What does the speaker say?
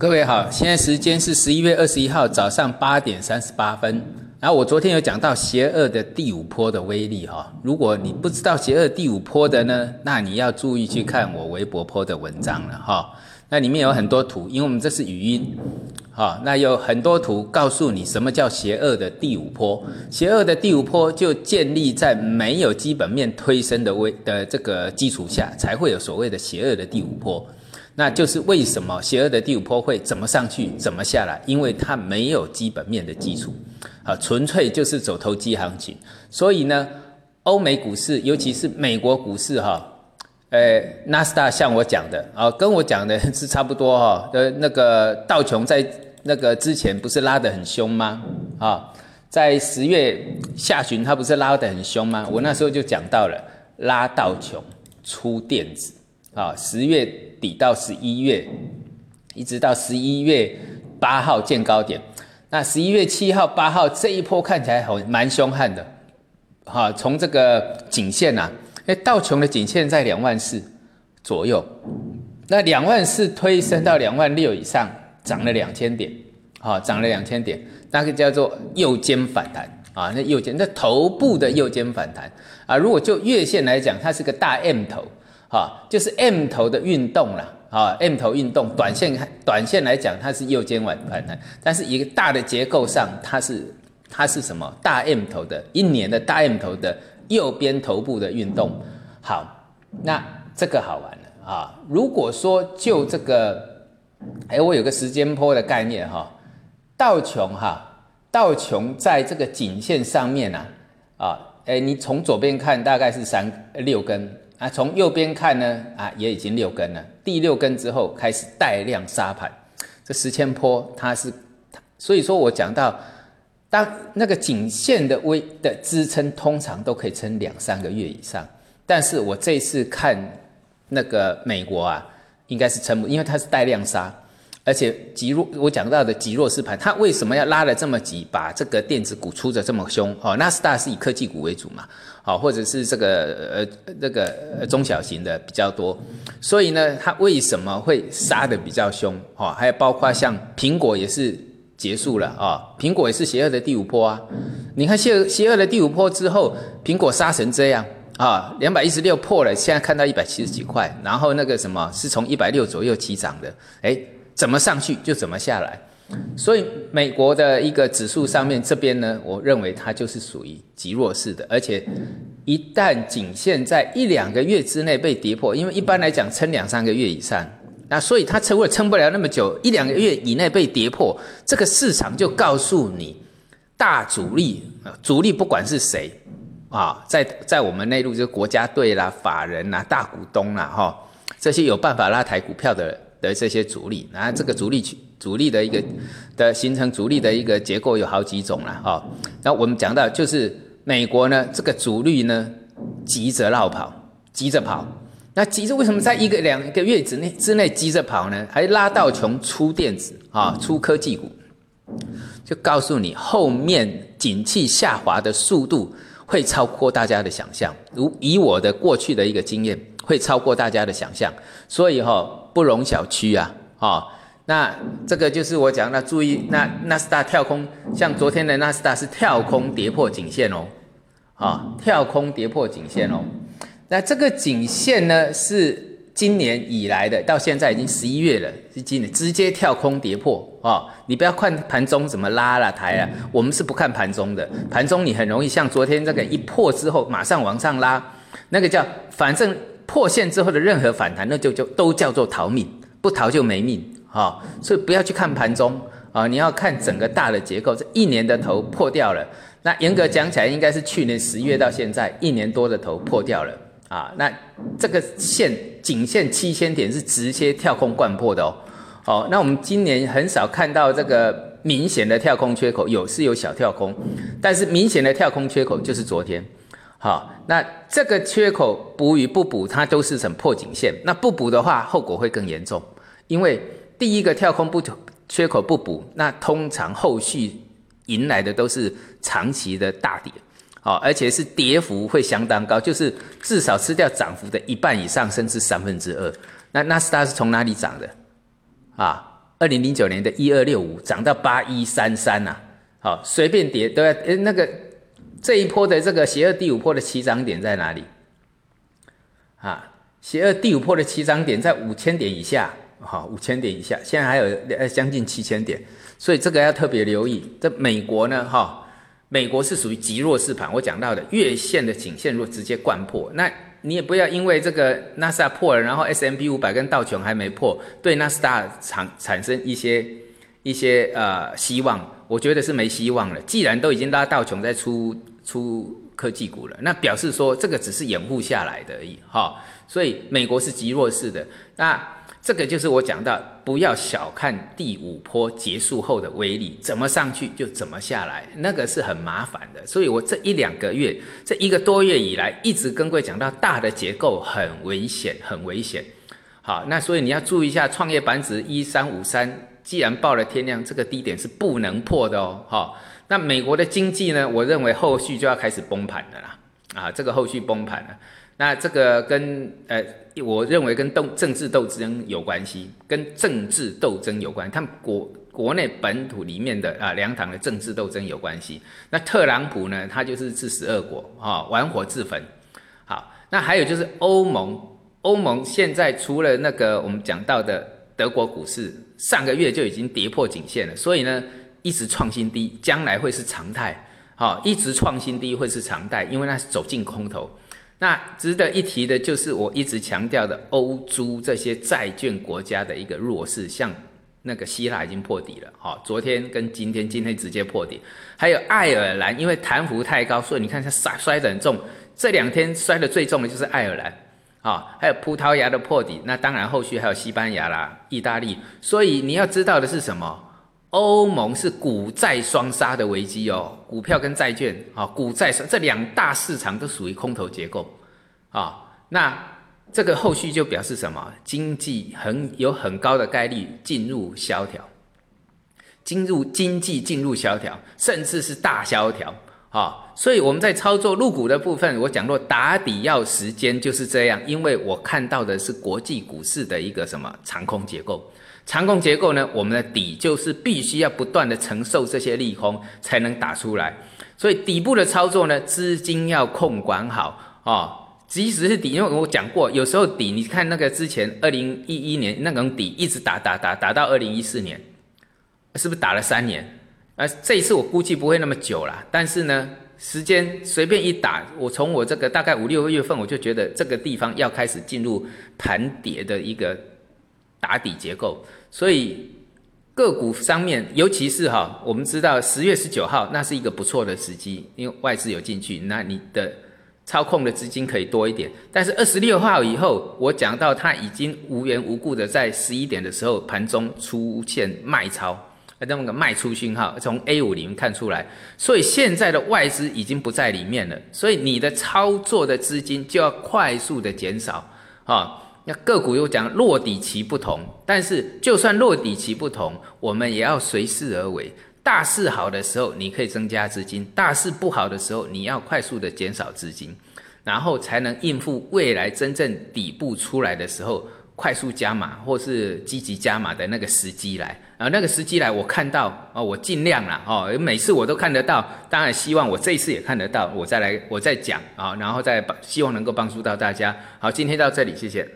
各位好，现在时间是十一月二十一号早上八点三十八分。然后我昨天有讲到邪恶的第五波的威力哈，如果你不知道邪恶第五波的呢，那你要注意去看我微博坡的文章了哈。那里面有很多图，因为我们这是语音，哈，那有很多图告诉你什么叫邪恶的第五波。邪恶的第五波就建立在没有基本面推升的威的这个基础下，才会有所谓的邪恶的第五波。那就是为什么邪恶的第五波会怎么上去，怎么下来？因为它没有基本面的基础，啊，纯粹就是走投机行情。所以呢，欧美股市，尤其是美国股市，哈。呃，纳斯达像我讲的啊，跟我讲的 是差不多哈。呃，那个道琼在那个之前不是拉得很凶吗？啊，在十月下旬它不是拉得很凶吗？我那时候就讲到了拉道琼出电子啊，十月底到十一月，一直到十一月八号见高点。那十一月七号、八号这一波看起来很蛮凶悍的，哈，从这个颈线呐。哎，道琼的颈线在两万四左右，那两万四推升到两万六以上，涨了两千点，好，涨了两千点，那个叫做右肩反弹啊，那右肩，那头部的右肩反弹啊，如果就月线来讲，它是个大 M 头，哈，就是 M 头的运动了，啊，M 头运动，短线，短线来讲它是右肩反反弹，但是一个大的结构上，它是它是什么？大 M 头的一年的大 M 头的。右边头部的运动，好，那这个好玩了啊！如果说就这个，哎，我有个时间波的概念哈，道琼哈，道琼在这个颈线上面呐，啊，哎，你从左边看大概是三六根啊，从右边看呢啊，也已经六根了，第六根之后开始带量杀盘，这十千坡它是，所以说我讲到。当那个颈线的微的支撑通常都可以撑两三个月以上，但是我这次看那个美国啊，应该是撑不，因为它是带量杀，而且极弱，我讲到的极弱势盘，它为什么要拉的这么急，把这个电子股出的这么凶？哦，纳斯达是以科技股为主嘛，好，或者是这个呃那个中小型的比较多，所以呢，它为什么会杀的比较凶？哦，还有包括像苹果也是。结束了啊！苹果也是邪恶的第五波啊！你看邪邪恶的第五波之后，苹果杀成这样啊，两百一十六破了，现在看到一百七十几块，然后那个什么是从一百六左右起涨的，哎，怎么上去就怎么下来。所以美国的一个指数上面这边呢，我认为它就是属于极弱势的，而且一旦仅限在一两个月之内被跌破，因为一般来讲撑两三个月以上。那所以它撑会撑不了那么久，一两个月以内被跌破，这个市场就告诉你，大主力，主力不管是谁啊，在在我们内陆就是国家队啦、法人啦、大股东啦，哈，这些有办法拉抬股票的的这些主力，然后这个主力主力的一个的形成主力的一个结构有好几种了，哈。那我们讲到就是美国呢，这个主力呢急着绕跑，急着跑。那急着为什么在一个两个月之内之内急着跑呢？还拉到穷出电子啊，出科技股，就告诉你后面景气下滑的速度会超过大家的想象。如以我的过去的一个经验，会超过大家的想象，所以哈不容小觑啊！哦，那这个就是我讲的，注意那纳斯达跳空，像昨天的纳斯达是跳空跌破颈线哦，啊，跳空跌破颈线哦。那这个颈线呢，是今年以来的，到现在已经十一月了，是今年直接跳空跌破啊！你不要看盘中怎么拉了抬了，我们是不看盘中的，盘中你很容易像昨天这个一破之后马上往上拉，那个叫反正破线之后的任何反弹，那就就都叫做逃命，不逃就没命啊！所以不要去看盘中啊，你要看整个大的结构，这一年的头破掉了，那严格讲起来，应该是去年十月到现在一年多的头破掉了。啊，那这个线颈线七千点是直接跳空贯破的哦。好，那我们今年很少看到这个明显的跳空缺口，有是有小跳空，但是明显的跳空缺口就是昨天。好，那这个缺口补与不补，它都是成破颈线。那不补的话，后果会更严重，因为第一个跳空不缺口不补，那通常后续迎来的都是长期的大跌。好，而且是跌幅会相当高，就是至少吃掉涨幅的一半以上，甚至三分之二。那纳斯达是从哪里涨的？啊，二零零九年的一二六五涨到八一三三呐，好，随便跌都要，那个这一波的这个邪恶第五波的起涨点在哪里？啊，邪恶第五波的起涨点在五千点以下，好，五千点以下，现在还有呃将近七千点，所以这个要特别留意。这美国呢，哈，美国是属于极弱势盘，我讲到的月线的颈线若直接贯破，那你也不要因为这个纳斯达破了，然后 S M B 五百跟道琼还没破，对纳斯达产产生一些一些呃希望，我觉得是没希望了。既然都已经拉道琼在出出。科技股了，那表示说这个只是掩护下来的而已，哈，所以美国是极弱势的。那这个就是我讲到，不要小看第五波结束后的威力，怎么上去就怎么下来，那个是很麻烦的。所以我这一两个月，这一个多月以来，一直跟各位讲到大的结构很危险，很危险。好，那所以你要注意一下创业板指一三五三，既然报了天量，这个低点是不能破的哦，哈。那美国的经济呢？我认为后续就要开始崩盘的啦，啊，这个后续崩盘了。那这个跟呃，我认为跟斗政治斗争有关系，跟政治斗争有关。他们国国内本土里面的啊两党的政治斗争有关系。那特朗普呢，他就是自食恶果啊，玩火自焚。好，那还有就是欧盟，欧盟现在除了那个我们讲到的德国股市，上个月就已经跌破颈线了，所以呢。一直创新低，将来会是常态。好，一直创新低会是常态，因为那是走进空头。那值得一提的就是我一直强调的欧洲这些债券国家的一个弱势，像那个希腊已经破底了。好，昨天跟今天，今天直接破底。还有爱尔兰，因为弹幅太高，所以你看它摔摔得很重。这两天摔得最重的就是爱尔兰。啊，还有葡萄牙的破底，那当然后续还有西班牙啦、意大利。所以你要知道的是什么？欧盟是股债双杀的危机哦，股票跟债券啊，股债这两大市场都属于空头结构啊。那这个后续就表示什么？经济很有很高的概率进入萧条，进入经济进入萧条，甚至是大萧条啊。所以我们在操作入股的部分，我讲过打底要时间就是这样，因为我看到的是国际股市的一个什么长空结构。长空结构呢？我们的底就是必须要不断的承受这些利空，才能打出来。所以底部的操作呢，资金要控管好啊。即使是底，因为我讲过，有时候底，你看那个之前二零一一年那种底，一直打打打打到二零一四年，是不是打了三年？呃，这一次我估计不会那么久了。但是呢，时间随便一打，我从我这个大概五六个月份，我就觉得这个地方要开始进入盘跌的一个打底结构。所以个股上面，尤其是哈，我们知道十月十九号那是一个不错的时机，因为外资有进去，那你的操控的资金可以多一点。但是二十六号以后，我讲到它已经无缘无故的在十一点的时候盘中出现卖超，那么个卖出讯号从 A 五里面看出来，所以现在的外资已经不在里面了，所以你的操作的资金就要快速的减少啊。个股又讲落底期不同，但是就算落底期不同，我们也要随势而为。大势好的时候，你可以增加资金；大势不好的时候，你要快速的减少资金，然后才能应付未来真正底部出来的时候，快速加码或是积极加码的那个时机来。啊，那个时机来，我看到哦，我尽量了哦，每次我都看得到。当然希望我这一次也看得到，我再来，我再讲啊，然后再帮，希望能够帮助到大家。好，今天到这里，谢谢。